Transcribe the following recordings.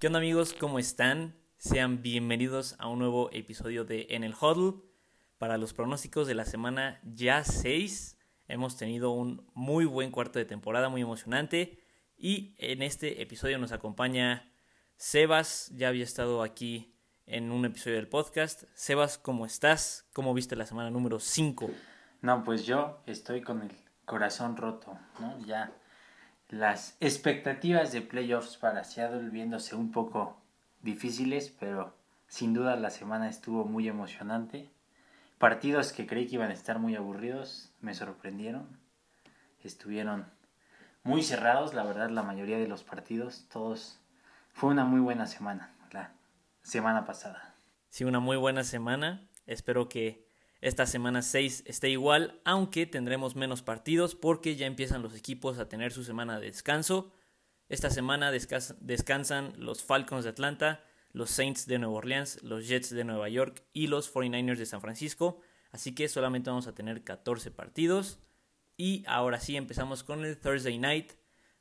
¿Qué onda amigos? ¿Cómo están? Sean bienvenidos a un nuevo episodio de En el Huddle. Para los pronósticos de la semana ya 6, hemos tenido un muy buen cuarto de temporada, muy emocionante. Y en este episodio nos acompaña Sebas, ya había estado aquí en un episodio del podcast. Sebas, ¿cómo estás? ¿Cómo viste la semana número 5? No, pues yo estoy con el corazón roto, ¿no? Ya las expectativas de playoffs para Seattle viéndose un poco difíciles, pero sin duda la semana estuvo muy emocionante. Partidos que creí que iban a estar muy aburridos me sorprendieron. Estuvieron muy cerrados, la verdad, la mayoría de los partidos, todos. Fue una muy buena semana, la semana pasada. Sí, una muy buena semana. Espero que esta semana 6 esté igual, aunque tendremos menos partidos porque ya empiezan los equipos a tener su semana de descanso. Esta semana descansan los Falcons de Atlanta, los Saints de Nueva Orleans, los Jets de Nueva York y los 49ers de San Francisco. Así que solamente vamos a tener 14 partidos. Y ahora sí empezamos con el Thursday Night.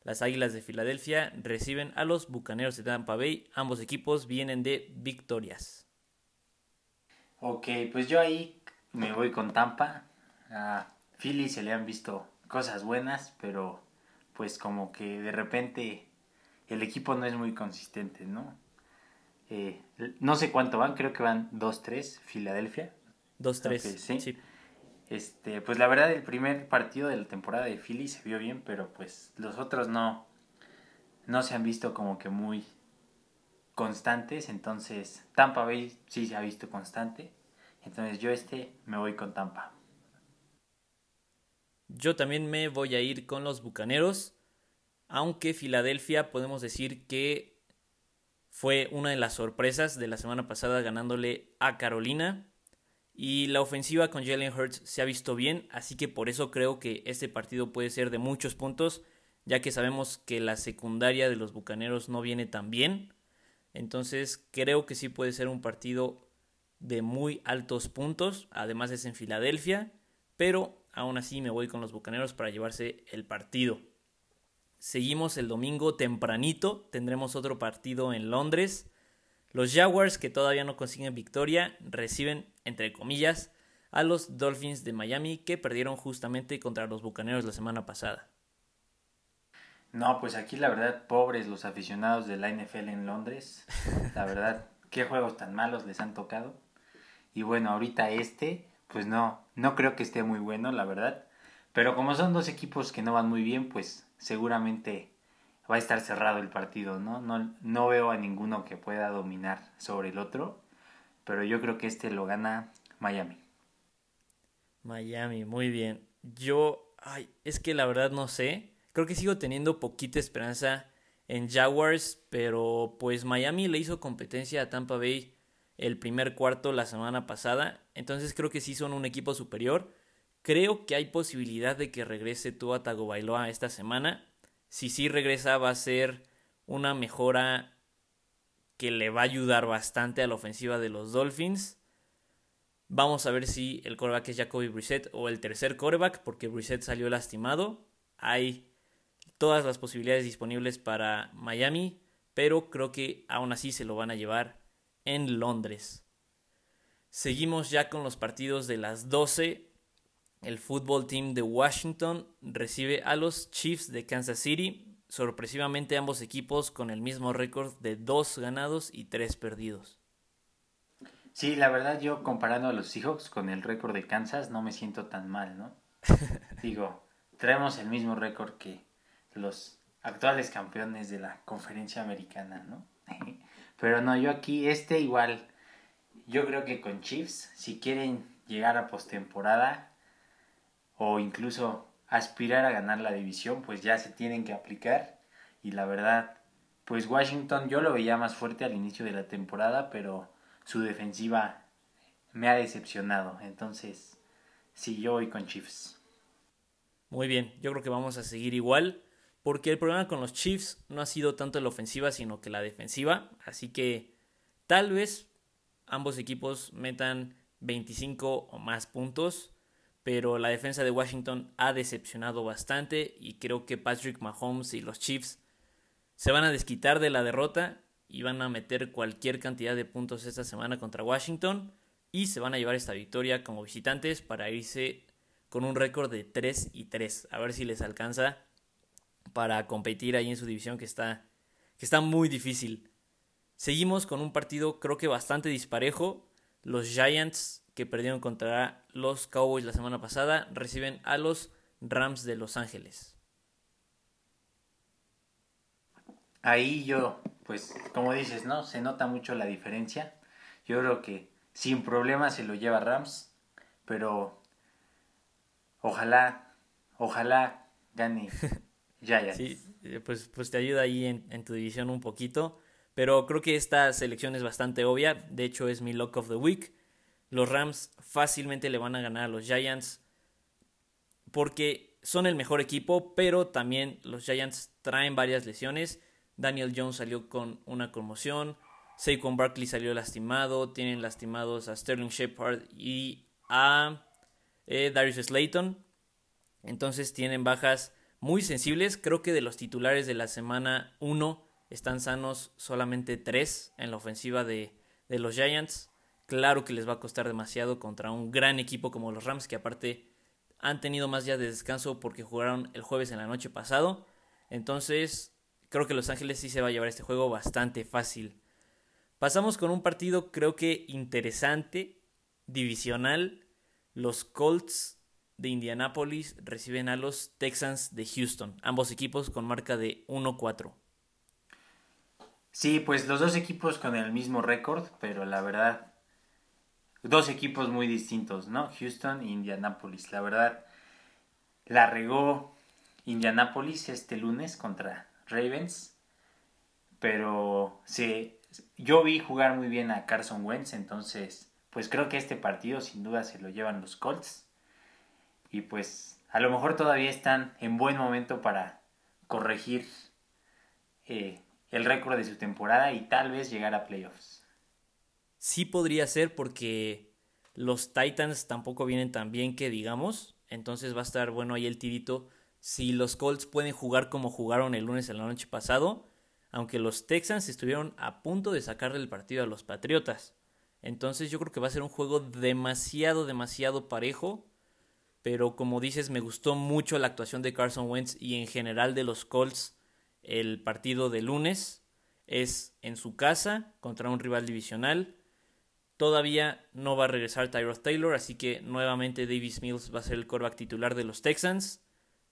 Las Águilas de Filadelfia reciben a los Bucaneros de Tampa Bay. Ambos equipos vienen de victorias. Ok, pues yo ahí me voy con Tampa. A Philly se le han visto cosas buenas, pero pues como que de repente el equipo no es muy consistente, ¿no? Eh, no sé cuánto van, creo que van 2-3, Filadelfia. 2-3, ¿sí? Este, pues la verdad el primer partido de la temporada de Philly se vio bien, pero pues los otros no, no se han visto como que muy constantes, entonces Tampa Bay sí se ha visto constante. Entonces yo este me voy con Tampa. Yo también me voy a ir con los Bucaneros, aunque Filadelfia podemos decir que fue una de las sorpresas de la semana pasada ganándole a Carolina. Y la ofensiva con Jalen Hurts se ha visto bien, así que por eso creo que este partido puede ser de muchos puntos, ya que sabemos que la secundaria de los Bucaneros no viene tan bien. Entonces creo que sí puede ser un partido de muy altos puntos, además es en Filadelfia, pero aún así me voy con los Bucaneros para llevarse el partido. Seguimos el domingo tempranito, tendremos otro partido en Londres. Los Jaguars, que todavía no consiguen victoria, reciben, entre comillas, a los Dolphins de Miami, que perdieron justamente contra los Bucaneros la semana pasada. No, pues aquí la verdad, pobres los aficionados de la NFL en Londres. La verdad, qué juegos tan malos les han tocado. Y bueno, ahorita este, pues no, no creo que esté muy bueno, la verdad. Pero como son dos equipos que no van muy bien, pues seguramente va a estar cerrado el partido, ¿no? No, no veo a ninguno que pueda dominar sobre el otro. Pero yo creo que este lo gana Miami. Miami, muy bien. Yo, ay, es que la verdad no sé. Creo que sigo teniendo poquita esperanza en Jaguars, pero pues Miami le hizo competencia a Tampa Bay el primer cuarto la semana pasada. Entonces creo que sí son un equipo superior. Creo que hay posibilidad de que regrese Tua Tagovailoa esta semana. Si sí regresa va a ser una mejora que le va a ayudar bastante a la ofensiva de los Dolphins. Vamos a ver si el coreback es Jacoby Brissett o el tercer coreback, porque Brissett salió lastimado. Hay todas las posibilidades disponibles para Miami, pero creo que aún así se lo van a llevar en Londres. Seguimos ya con los partidos de las 12. El fútbol team de Washington recibe a los Chiefs de Kansas City. Sorpresivamente ambos equipos con el mismo récord de 2 ganados y 3 perdidos. Sí, la verdad yo comparando a los Seahawks con el récord de Kansas no me siento tan mal, ¿no? Digo, traemos el mismo récord que los actuales campeones de la conferencia americana, ¿no? Pero no, yo aquí, este igual, yo creo que con Chiefs, si quieren llegar a postemporada o incluso aspirar a ganar la división, pues ya se tienen que aplicar. Y la verdad, pues Washington yo lo veía más fuerte al inicio de la temporada, pero su defensiva me ha decepcionado. Entonces, sí, yo voy con Chiefs. Muy bien, yo creo que vamos a seguir igual porque el problema con los Chiefs no ha sido tanto la ofensiva, sino que la defensiva. Así que tal vez ambos equipos metan 25 o más puntos, pero la defensa de Washington ha decepcionado bastante y creo que Patrick Mahomes y los Chiefs se van a desquitar de la derrota y van a meter cualquier cantidad de puntos esta semana contra Washington y se van a llevar esta victoria como visitantes para irse con un récord de 3 y 3. A ver si les alcanza para competir ahí en su división que está, que está muy difícil. Seguimos con un partido creo que bastante disparejo. Los Giants que perdieron contra los Cowboys la semana pasada reciben a los Rams de Los Ángeles. Ahí yo, pues como dices, ¿no? Se nota mucho la diferencia. Yo creo que sin problema se lo lleva Rams, pero ojalá, ojalá gane Giants. Sí, pues, pues te ayuda ahí en, en, tu división un poquito. Pero creo que esta selección es bastante obvia. De hecho, es mi lock of the week. Los Rams fácilmente le van a ganar a los Giants. Porque son el mejor equipo, pero también los Giants traen varias lesiones. Daniel Jones salió con una conmoción. Saquon Barkley salió lastimado. Tienen lastimados a Sterling Shepard y a eh, Darius Slayton. Entonces tienen bajas muy sensibles. Creo que de los titulares de la semana 1 están sanos solamente 3 en la ofensiva de, de, los Giants. Claro que les va a costar demasiado contra un gran equipo como los Rams, que aparte han tenido más días de descanso porque jugaron el jueves en la noche pasado. Entonces, creo que Los Ángeles sí se va a llevar este juego bastante fácil. Pasamos con un partido creo que interesante, divisional. Los Colts de Indianapolis reciben a los Texans de Houston, ambos equipos con marca de 1-4. Sí, pues los dos equipos con el mismo récord, pero la verdad, dos equipos muy distintos, ¿no? Houston e Indianapolis. La verdad, la regó Indianapolis este lunes contra Ravens, pero sí, yo vi jugar muy bien a Carson Wentz, entonces pues creo que este partido sin duda se lo llevan los Colts. Y pues a lo mejor todavía están en buen momento para corregir eh, el récord de su temporada y tal vez llegar a playoffs. Sí podría ser porque los Titans tampoco vienen tan bien que digamos. Entonces va a estar bueno ahí el tirito. Si los Colts pueden jugar como jugaron el lunes en la noche pasado, aunque los Texans estuvieron a punto de sacarle el partido a los Patriotas. Entonces yo creo que va a ser un juego demasiado, demasiado parejo. Pero como dices, me gustó mucho la actuación de Carson Wentz y en general de los Colts. El partido de lunes es en su casa contra un rival divisional. Todavía no va a regresar Tyrod Taylor, así que nuevamente Davis Mills va a ser el quarterback titular de los Texans.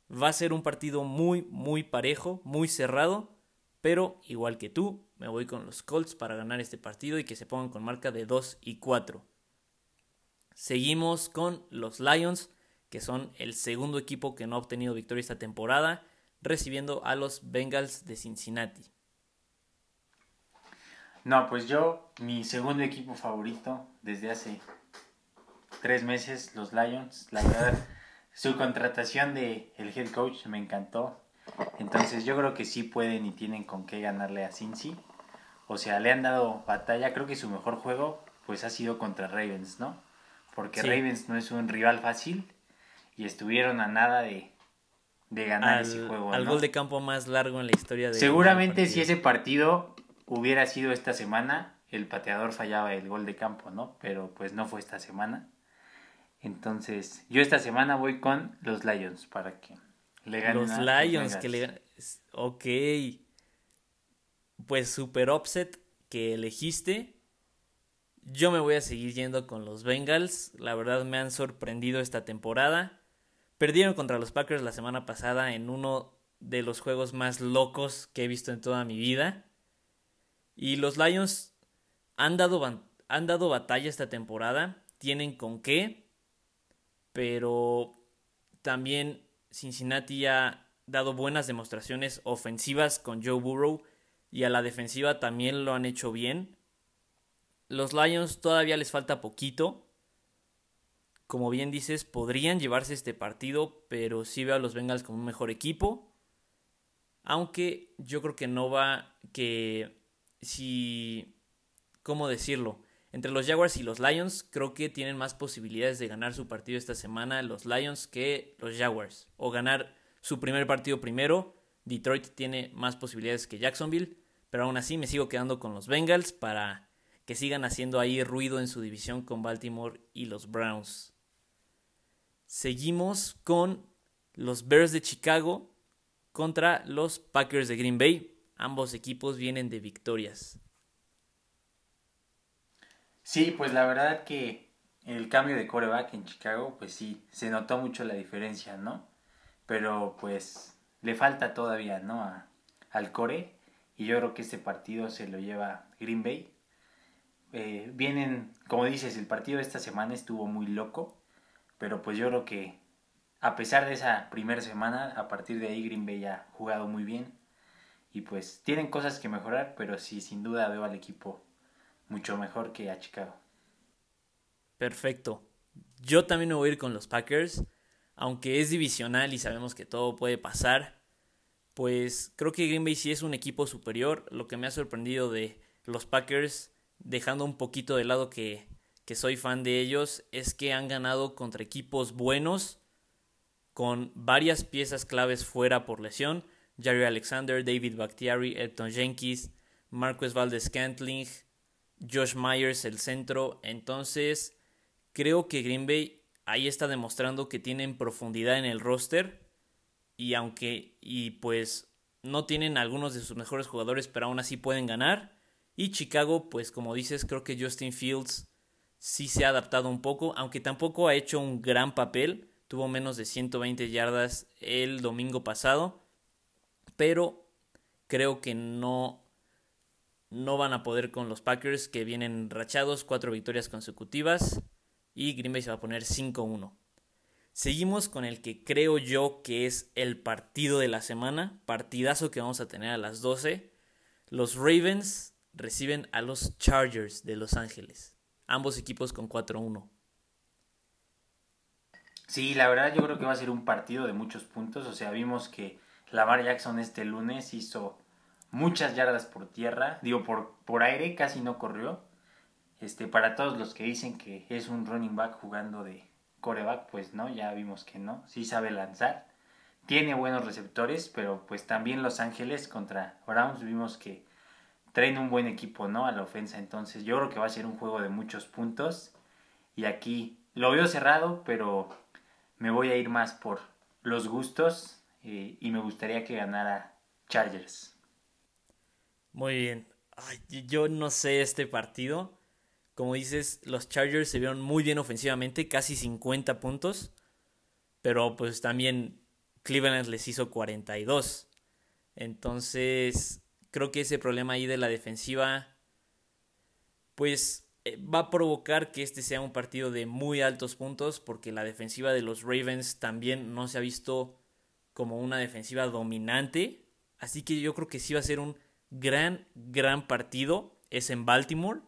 Va a ser un partido muy, muy parejo, muy cerrado. Pero, igual que tú, me voy con los Colts para ganar este partido y que se pongan con marca de 2 y 4. Seguimos con los Lions, que son el segundo equipo que no ha obtenido victoria esta temporada, recibiendo a los Bengals de Cincinnati. No, pues yo, mi segundo equipo favorito desde hace tres meses, los Lions. La verdad, su contratación de el head coach me encantó. Entonces yo creo que sí pueden y tienen con qué ganarle a Cincy. O sea, le han dado batalla. Creo que su mejor juego pues ha sido contra Ravens, ¿no? Porque Ravens no es un rival fácil y estuvieron a nada de, de ganar ese juego. Al gol de campo más largo en la historia de... Seguramente si ese partido hubiera sido esta semana, el pateador fallaba el gol de campo, ¿no? Pero pues no fue esta semana. Entonces, yo esta semana voy con los Lions para que los Lions que le Ok. Pues super offset que elegiste. Yo me voy a seguir yendo con los Bengals. La verdad me han sorprendido esta temporada. Perdieron contra los Packers la semana pasada en uno de los juegos más locos que he visto en toda mi vida. Y los Lions han dado, han dado batalla esta temporada. Tienen con qué. Pero también Cincinnati ha dado buenas demostraciones ofensivas con Joe Burrow y a la defensiva también lo han hecho bien. Los Lions todavía les falta poquito. Como bien dices, podrían llevarse este partido, pero sí veo a los Bengals como un mejor equipo. Aunque yo creo que no va que si ¿cómo decirlo? Entre los Jaguars y los Lions, creo que tienen más posibilidades de ganar su partido esta semana los Lions que los Jaguars. O ganar su primer partido primero. Detroit tiene más posibilidades que Jacksonville. pero aún así me sigo quedando con los Bengals para que sigan haciendo ahí ruido en su división con Baltimore y los Browns. Seguimos con los Bears de Chicago contra los Packers de Green Bay. Ambos equipos vienen de victorias. Sí, pues la verdad que el cambio de coreback en Chicago, pues sí, se notó mucho la diferencia, ¿no? Pero pues le falta todavía, ¿no? al core. Y yo creo que este partido se lo lleva Green Bay. Eh, vienen, como dices, el partido de esta semana estuvo muy loco. Pero pues yo creo que a pesar de esa primera semana, a partir de ahí Green Bay ha jugado muy bien. Y pues tienen cosas que mejorar, pero sí, sin duda veo al equipo mucho mejor que a Chicago. Perfecto. Yo también me voy a ir con los Packers. Aunque es divisional y sabemos que todo puede pasar, pues creo que Green Bay sí es un equipo superior. Lo que me ha sorprendido de los Packers, dejando un poquito de lado que que soy fan de ellos es que han ganado contra equipos buenos con varias piezas claves fuera por lesión. Jerry Alexander, David Bakhtiari, Elton Jenkins, Marcus Valdez Cantling, Josh Myers, el centro. Entonces, creo que Green Bay ahí está demostrando que tienen profundidad en el roster. Y aunque, y pues, no tienen algunos de sus mejores jugadores, pero aún así pueden ganar. Y Chicago, pues, como dices, creo que Justin Fields sí se ha adaptado un poco, aunque tampoco ha hecho un gran papel. Tuvo menos de 120 yardas el domingo pasado, pero creo que no no van a poder con los Packers que vienen rachados, cuatro victorias consecutivas y Green Bay se va a poner 5-1. Seguimos con el que creo yo que es el partido de la semana, partidazo que vamos a tener a las 12. Los Ravens reciben a los Chargers de Los Ángeles ambos equipos con 4-1. Sí, la verdad yo creo que va a ser un partido de muchos puntos. O sea, vimos que Lamar Jackson este lunes hizo muchas yardas por tierra, digo por, por aire, casi no corrió. Este, para todos los que dicen que es un running back jugando de coreback, pues no, ya vimos que no, sí sabe lanzar. Tiene buenos receptores, pero pues también Los Ángeles contra Browns vimos que traen un buen equipo, ¿no? A la ofensa. Entonces yo creo que va a ser un juego de muchos puntos. Y aquí lo veo cerrado, pero me voy a ir más por los gustos eh, y me gustaría que ganara Chargers. Muy bien. yo no sé este partido. Como dices, los Chargers se vieron muy bien ofensivamente, casi 50 puntos. Pero pues también Cleveland les hizo 42. Entonces, creo que ese problema ahí de la defensiva, pues eh, va a provocar que este sea un partido de muy altos puntos, porque la defensiva de los Ravens también no se ha visto como una defensiva dominante. Así que yo creo que sí va a ser un gran, gran partido. Es en Baltimore.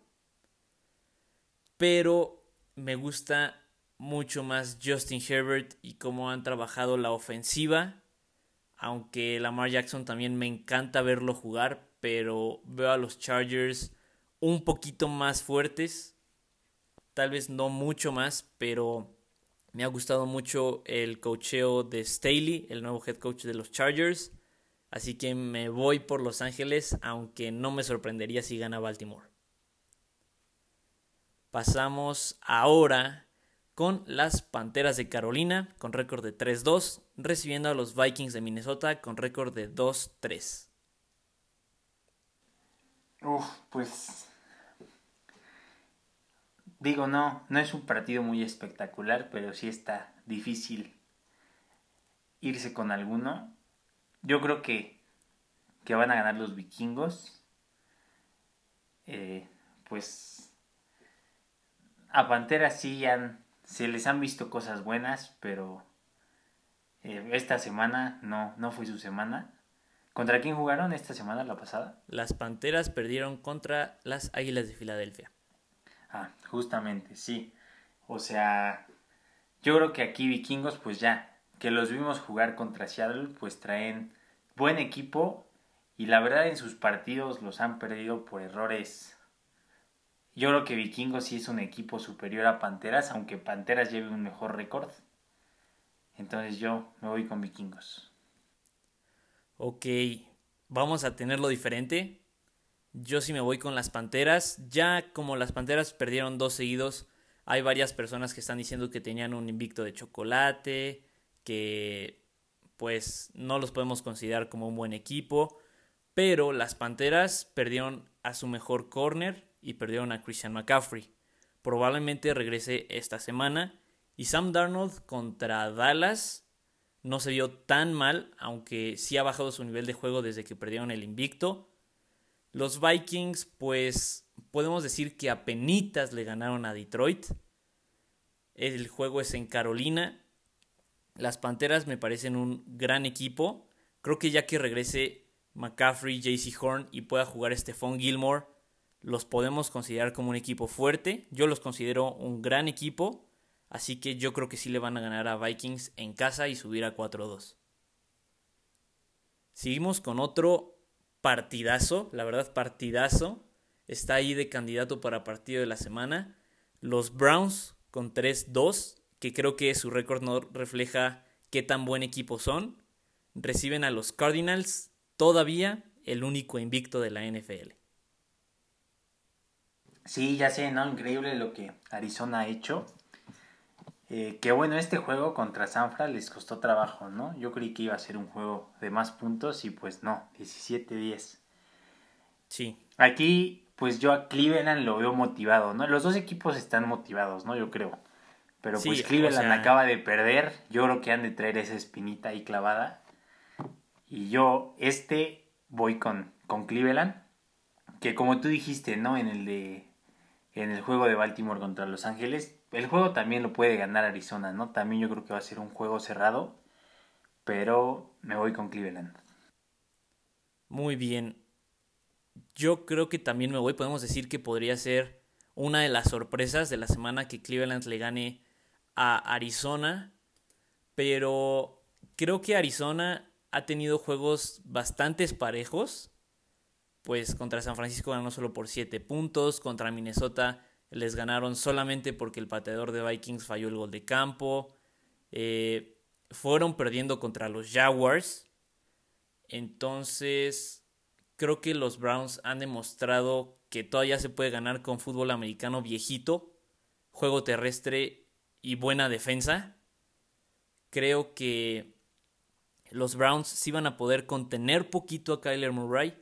Pero me gusta mucho más Justin Herbert y cómo han trabajado la ofensiva aunque Lamar Jackson también me encanta verlo jugar, pero veo a los Chargers un poquito más fuertes. Tal vez no mucho más, pero me ha gustado mucho el cocheo de Staley, el nuevo head coach de los Chargers. Así que me voy por Los Ángeles, aunque no me sorprendería si gana Baltimore. Pasamos ahora con las Panteras de Carolina con récord de 3-2, recibiendo a los Vikings de Minnesota con récord de 2-3. Uf, pues digo, no, no es un partido muy espectacular, pero sí está difícil irse con alguno. Yo creo que, que van a ganar los vikingos. Eh, pues a Panteras sí han se les han visto cosas buenas, pero eh, esta semana no, no fue su semana. ¿Contra quién jugaron esta semana, la pasada? Las Panteras perdieron contra las Águilas de Filadelfia. Ah, justamente, sí. O sea, yo creo que aquí vikingos, pues ya, que los vimos jugar contra Seattle, pues traen buen equipo y la verdad en sus partidos los han perdido por errores yo creo que Vikingos sí es un equipo superior a Panteras, aunque Panteras lleve un mejor récord. Entonces yo me voy con Vikingos. Ok, vamos a tenerlo diferente. Yo sí me voy con las Panteras. Ya como las Panteras perdieron dos seguidos, hay varias personas que están diciendo que tenían un invicto de chocolate, que pues no los podemos considerar como un buen equipo. Pero las Panteras perdieron a su mejor corner y perdieron a Christian McCaffrey. Probablemente regrese esta semana. Y Sam Darnold contra Dallas no se vio tan mal, aunque sí ha bajado su nivel de juego desde que perdieron el invicto. Los Vikings, pues podemos decir que apenas le ganaron a Detroit. El juego es en Carolina. Las Panteras me parecen un gran equipo. Creo que ya que regrese McCaffrey, JC Horn y pueda jugar Stephon Gilmore, los podemos considerar como un equipo fuerte. Yo los considero un gran equipo. Así que yo creo que sí le van a ganar a Vikings en casa y subir a 4-2. Seguimos con otro partidazo, la verdad partidazo. Está ahí de candidato para partido de la semana. Los Browns con 3-2, que creo que su récord no refleja qué tan buen equipo son. Reciben a los Cardinals, todavía el único invicto de la NFL. Sí, ya sé, ¿no? Increíble lo que Arizona ha hecho. Eh, que bueno, este juego contra Sanfra les costó trabajo, ¿no? Yo creí que iba a ser un juego de más puntos y pues no, 17-10. Sí. Aquí, pues yo a Cleveland lo veo motivado, ¿no? Los dos equipos están motivados, ¿no? Yo creo. Pero pues Cleveland acaba de perder, yo creo que han de traer esa espinita ahí clavada. Y yo, este, voy con, con Cleveland, que como tú dijiste, ¿no? En el de en el juego de Baltimore contra Los Ángeles, el juego también lo puede ganar Arizona, ¿no? También yo creo que va a ser un juego cerrado, pero me voy con Cleveland. Muy bien. Yo creo que también me voy, podemos decir que podría ser una de las sorpresas de la semana que Cleveland le gane a Arizona, pero creo que Arizona ha tenido juegos bastante parejos, pues contra San Francisco ganó solo por 7 puntos, contra Minnesota les ganaron solamente porque el pateador de Vikings falló el gol de campo. Eh, fueron perdiendo contra los Jaguars. Entonces, creo que los Browns han demostrado que todavía se puede ganar con fútbol americano viejito, juego terrestre y buena defensa. Creo que los Browns sí van a poder contener poquito a Kyler Murray.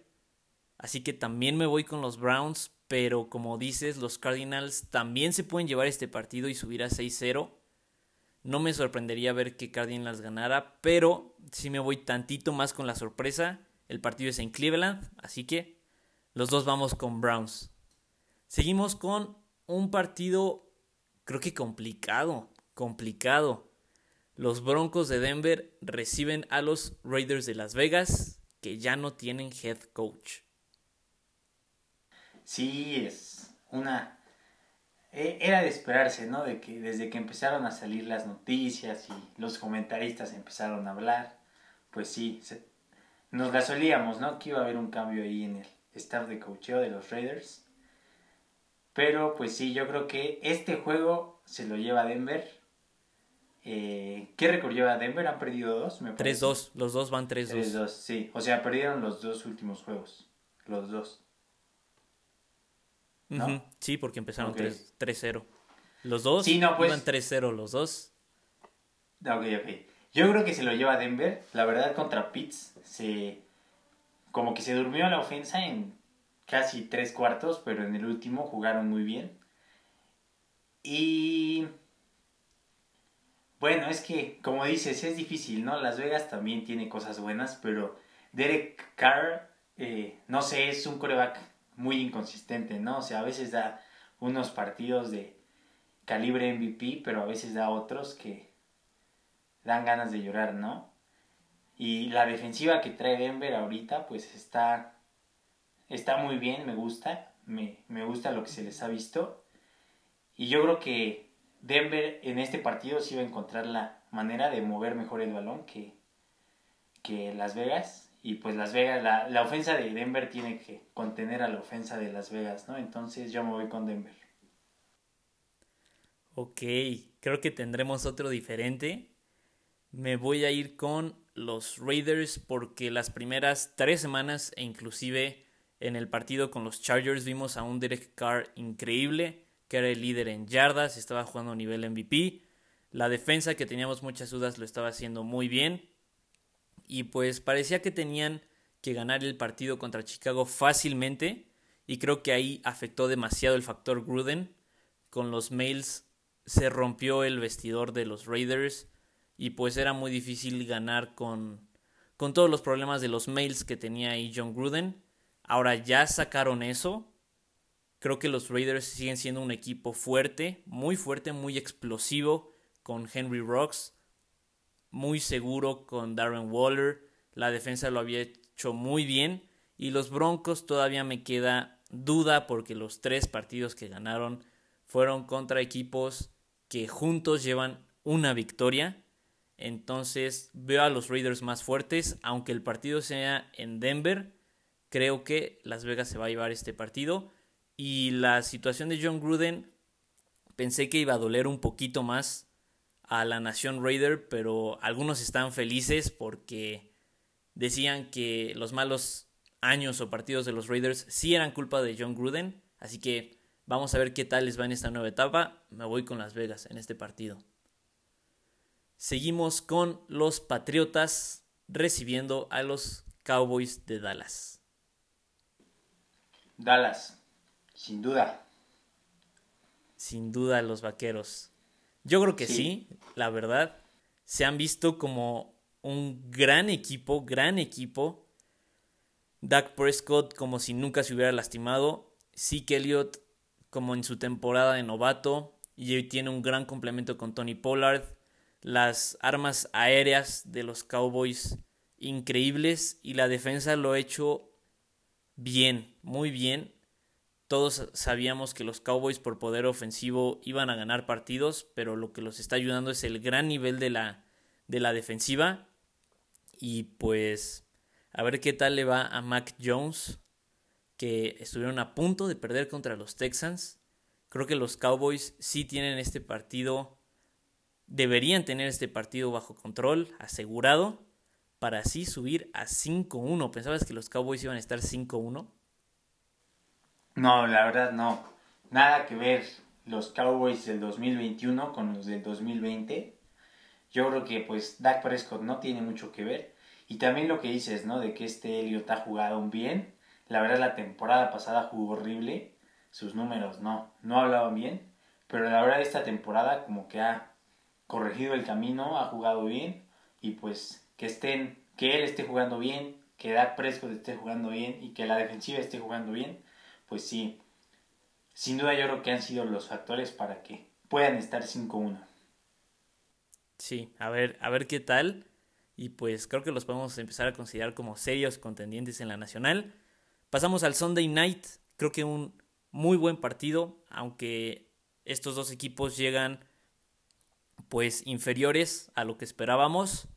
Así que también me voy con los Browns pero como dices, los Cardinals también se pueden llevar este partido y subir a 6-0. No me sorprendería ver que Cardinals ganara, pero si me voy tantito más con la sorpresa. El partido es en Cleveland, así que los dos vamos con Browns. Seguimos con un partido creo que complicado, complicado. Los Broncos de Denver reciben a los Raiders de Las Vegas, que ya no tienen head coach. Sí, es una... E, era de esperarse, ¿no? De que desde que empezaron a salir las noticias y los comentaristas empezaron a hablar, pues sí, nos la solíamos, ¿no? Que iba a haber un cambio ahí en el staff de coacheo de los Raiders. Pero pues sí, yo creo que este juego se lo lleva Denver. Eh, ¿Qué récord lleva Denver? ¿Han perdido dos? 3-2, los dos van 3-2. 3-2, sí. O sea, perdieron los dos últimos juegos. Los dos. Sí, porque empezaron 3-0. Los dos sí, no, pues... iban 3-0 los dos. Ok, ok. Yo creo que se lo lleva Denver. La verdad, contra Pitts, se... como que se durmió la ofensa en casi tres cuartos, pero en el último jugaron muy bien. Y... Bueno, es que, como dices, es difícil, ¿no? Las Vegas también tiene cosas buenas, pero Derek Carr, eh, no sé, es un coreback muy inconsistente, ¿no? O sea, a veces da unos partidos de calibre MVP, pero a veces da otros que dan ganas de llorar, ¿no? Y la defensiva que trae Denver ahorita, pues está, está muy bien, me gusta, me, me gusta lo que se les ha visto. Y yo creo que Denver en este partido sí va a encontrar la manera de mover mejor el balón que, que Las Vegas y pues Las Vegas, la, la, ofensa de Denver tiene que contener a la ofensa de Las Vegas, ¿no? Entonces yo me voy con Denver. Ok, creo que tendremos otro diferente. Me voy a ir con los Raiders porque las primeras tres semanas e inclusive En el partido con los Chargers vimos a un Derek Carr increíble, que era el líder en yardas, estaba jugando a nivel MVP. La defensa, que teníamos muchas dudas, lo estaba haciendo muy bien. Y pues parecía que tenían que ganar el partido contra Chicago fácilmente. Y creo que ahí afectó demasiado el factor Gruden. Con los mails se rompió el vestidor de los Raiders. Y pues era muy difícil ganar con, con todos los problemas de los mails que tenía ahí John Gruden. Ahora ya sacaron eso. Creo que los Raiders siguen siendo un equipo fuerte, muy fuerte, muy explosivo con Henry Rocks, muy seguro con Darren Waller. La defensa lo había hecho muy bien y los Broncos todavía me queda duda porque los tres partidos que ganaron fueron contra equipos que juntos llevan una victoria. Entonces veo a los Raiders más fuertes, aunque el partido sea en Denver. Creo que Las Vegas se va a llevar este partido. Y la situación de John Gruden pensé que iba a doler un poquito más a la nación Raider, pero algunos están felices porque decían que los malos años o partidos de los Raiders sí eran culpa de John Gruden. Así que vamos a ver qué tal les va en esta nueva etapa. Me voy con Las Vegas en este partido. Seguimos con los Patriotas recibiendo a los Cowboys de Dallas. Dallas, sin duda. Sin duda los Vaqueros. Yo creo que sí. la verdad. Se han visto como un gran equipo, gran equipo. Dak Prescott como si nunca se hubiera lastimado. Zeke Elliott como en su temporada de novato. Y hoy tiene un gran complemento con Tony Pollard. Las armas aéreas de los Cowboys increíbles. Y la defensa lo ha hecho bien, muy bien. Todos sabíamos que los Cowboys por poder ofensivo iban a ganar partidos, pero lo que los está ayudando es el gran nivel de la, de la defensiva. Y pues a ver qué tal le va a Mac Jones, que estuvieron a punto de perder contra los Texans. Creo que los Cowboys sí tienen este partido, deberían tener este partido bajo control, asegurado, para así subir a 5-1. ¿Pensabas que los Cowboys iban a estar 5-1? No, la verdad no. Nada que ver los Cowboys del 2021 con los del 2020. Yo creo que pues Dak Prescott no tiene mucho que ver. Y también lo que dices, ¿no? De que este Elliot ha jugado bien. La verdad la temporada pasada jugó horrible. Sus números no, no hablaban bien. Pero la verdad esta temporada como que ha corregido el camino, ha jugado bien. Y pues que estén, que él esté jugando bien, que Dak Prescott esté jugando bien y que la defensiva esté jugando bien pues sí, sin duda yo creo que han sido los factores para que puedan estar 5-1. Sí, a ver, a ver qué tal. Y pues creo que los podemos empezar a considerar como serios contendientes en la nacional. Pasamos al Sunday Night. Creo que un muy buen partido, aunque estos dos equipos llegan pues inferiores a lo que esperábamos.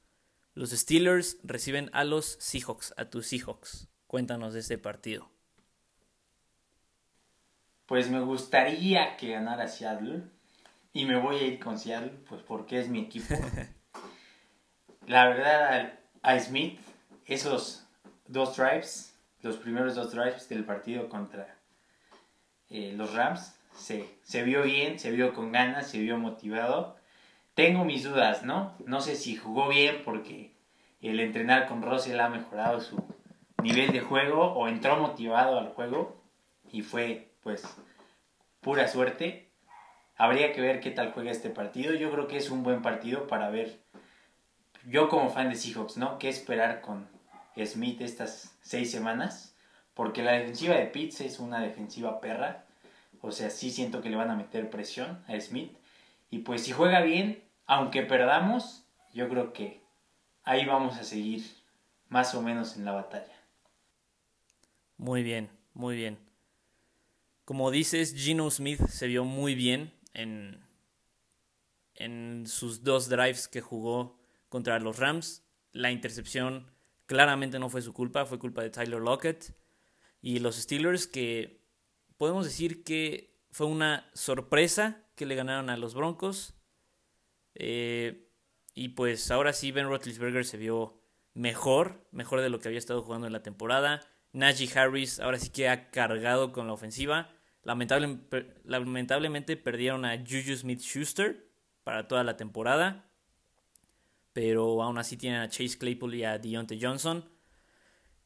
Los Steelers reciben a los Seahawks, a tus Seahawks. Cuéntanos de este partido. Pues me gustaría que ganara Seattle. Y me voy a ir con Seattle, pues porque es mi equipo. La verdad, a Smith, esos dos drives, los primeros dos drives del partido contra eh, los Rams, se, se vio bien, se vio con ganas, se vio motivado. Tengo mis dudas, ¿no? No sé si jugó bien porque el entrenar con Russell ha mejorado su nivel de juego o entró motivado al juego y fue pues pura suerte. Habría que ver qué tal juega este partido. Yo creo que es un buen partido para ver, yo como fan de Seahawks, ¿no? ¿Qué esperar con Smith estas seis semanas? Porque la defensiva de Pitts es una defensiva perra. O sea, sí siento que le van a meter presión a Smith. Y pues si juega bien, aunque perdamos, yo creo que ahí vamos a seguir más o menos en la batalla. Muy bien, muy bien. Como dices, Gino Smith se vio muy bien en, en sus dos drives que jugó contra los Rams. La intercepción claramente no fue su culpa, fue culpa de Tyler Lockett. Y los Steelers que podemos decir que fue una sorpresa que le ganaron a los Broncos. Eh, y pues ahora sí Ben Roethlisberger se vio mejor, mejor de lo que había estado jugando en la temporada. Najee Harris ahora sí que ha cargado con la ofensiva. Lamentablemente perdieron a Juju Smith Schuster para toda la temporada. Pero aún así tienen a Chase Claypool y a Deontay Johnson.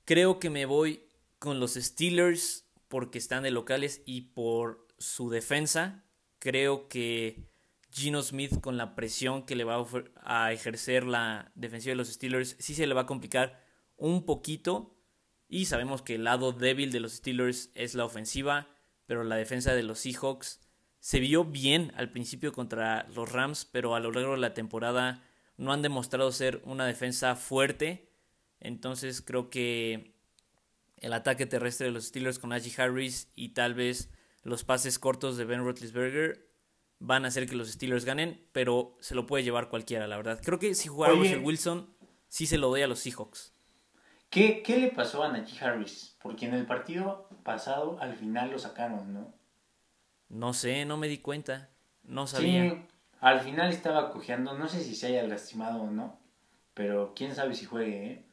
Creo que me voy con los Steelers porque están de locales y por su defensa. Creo que Gino Smith con la presión que le va a, ejercer la defensiva de los Steelers sí se le va a complicar un poquito. Y sabemos que el lado débil de los Steelers es la ofensiva, pero la defensa de los Seahawks se vio bien al principio contra los Rams, pero a lo largo de la temporada no han demostrado ser una defensa fuerte. Entonces creo que el ataque terrestre de los Steelers con Najee Harris y tal vez los pases cortos de Ben Roethlisberger van a hacer que los Steelers ganen, pero se lo puede llevar cualquiera, la verdad. Creo que si jugara Russell Wilson, sí se lo doy a los Seahawks. ¿Qué, ¿Qué, le pasó a Najee Harris? Porque en el partido pasado al final lo sacaron, ¿no? No sé, no me di cuenta. No sabía. Sí, al final estaba cojeando. No sé si se haya lastimado o no. Pero quién sabe si juegue, ¿eh?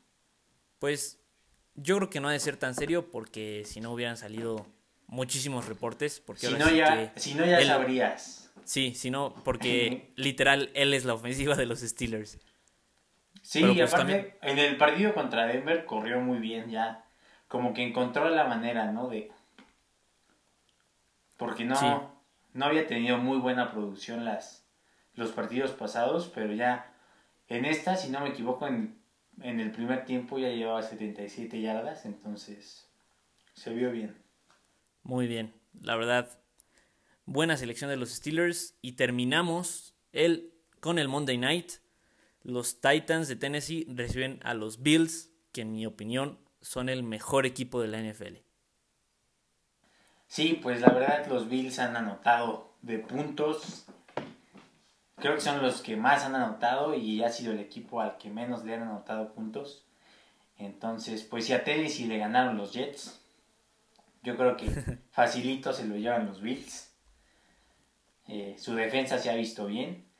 Pues yo creo que no ha de ser tan serio porque si no hubieran salido muchísimos reportes. Porque si, no ya, si no ya sabrías. Sí, sino porque literal él es la ofensiva de los Steelers. Sí, y pues aparte en el partido contra Denver corrió muy bien ya. Como que encontró la manera, ¿no? De... Porque no, no había tenido muy buena producción las, los partidos pasados, pero ya en esta, si no me equivoco, en, en el primer tiempo ya llevaba 77 yardas, entonces se vio bien. Muy bien, la verdad, buena selección de los Steelers y terminamos el, con el Monday Night. Los Titans de Tennessee reciben a los Bills, que en mi opinión son el mejor equipo de la NFL. Sí, pues la verdad los Bills han anotado de puntos. Creo que son los que más han anotado y ha sido el equipo al que menos le han anotado puntos. Entonces, pues si a Tennessee le ganaron los Jets, yo creo que facilito se lo llevan los Bills. Eh, su defensa se ha visto bien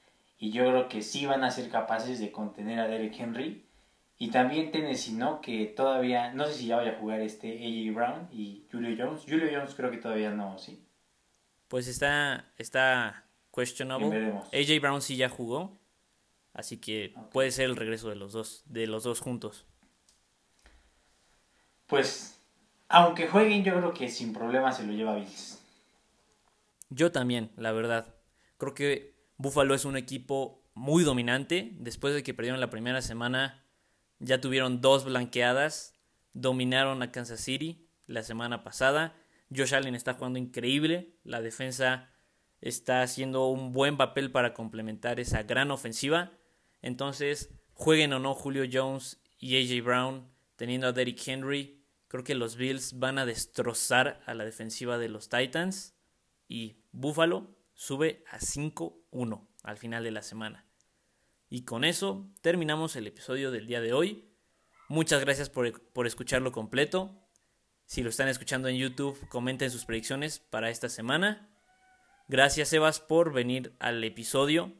y yo creo que sí van a ser capaces de contener a Derek Henry. Y también Tennessee, ¿no? Que todavía, no sé si ya vaya a jugar este AJ Brown y Julio Jones. Julio Jones creo que todavía no, ¿sí? Pues está, está questionable. AJ Brown sí ya jugó, así que puede ser el regreso de los dos, de los dos juntos. Pues, aunque jueguen, yo creo que sin problema se lo lleva Bills. Yo también, la verdad. Creo que Buffalo es un equipo muy dominante. Después de que perdieron la primera semana, ya tuvieron dos blanqueadas. Dominaron a Kansas City la semana pasada. Josh Allen está jugando increíble. La defensa está haciendo un buen papel para complementar esa gran ofensiva. Entonces, jueguen o no Julio Jones y AJ Brown, teniendo a Derrick Henry, creo que los Bills van a destrozar a la defensiva de los Titans y Buffalo sube a 5-1 al final de la semana. Y con eso terminamos el episodio del día de hoy. Muchas gracias por, por, escucharlo completo. Si lo están escuchando en YouTube, comenten sus predicciones para esta semana. Gracias, Evas, por venir al episodio.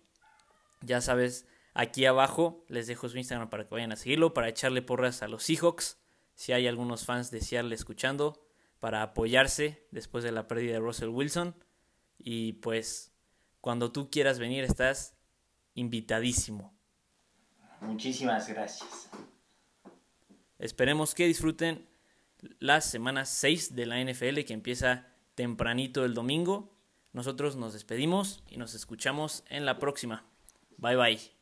Ya sabes, aquí abajo les dejo su Instagram para que vayan a seguirlo, para echarle porras a los Seahawks. Si hay algunos fans de Seattle escuchando, para apoyarse después de la pérdida de Russell Wilson. Y pues cuando tú quieras venir estás invitadísimo. Muchísimas gracias. Esperemos que disfruten la semana 6 de la NFL que empieza tempranito el domingo. Nosotros nos despedimos y nos escuchamos en la próxima. Bye bye.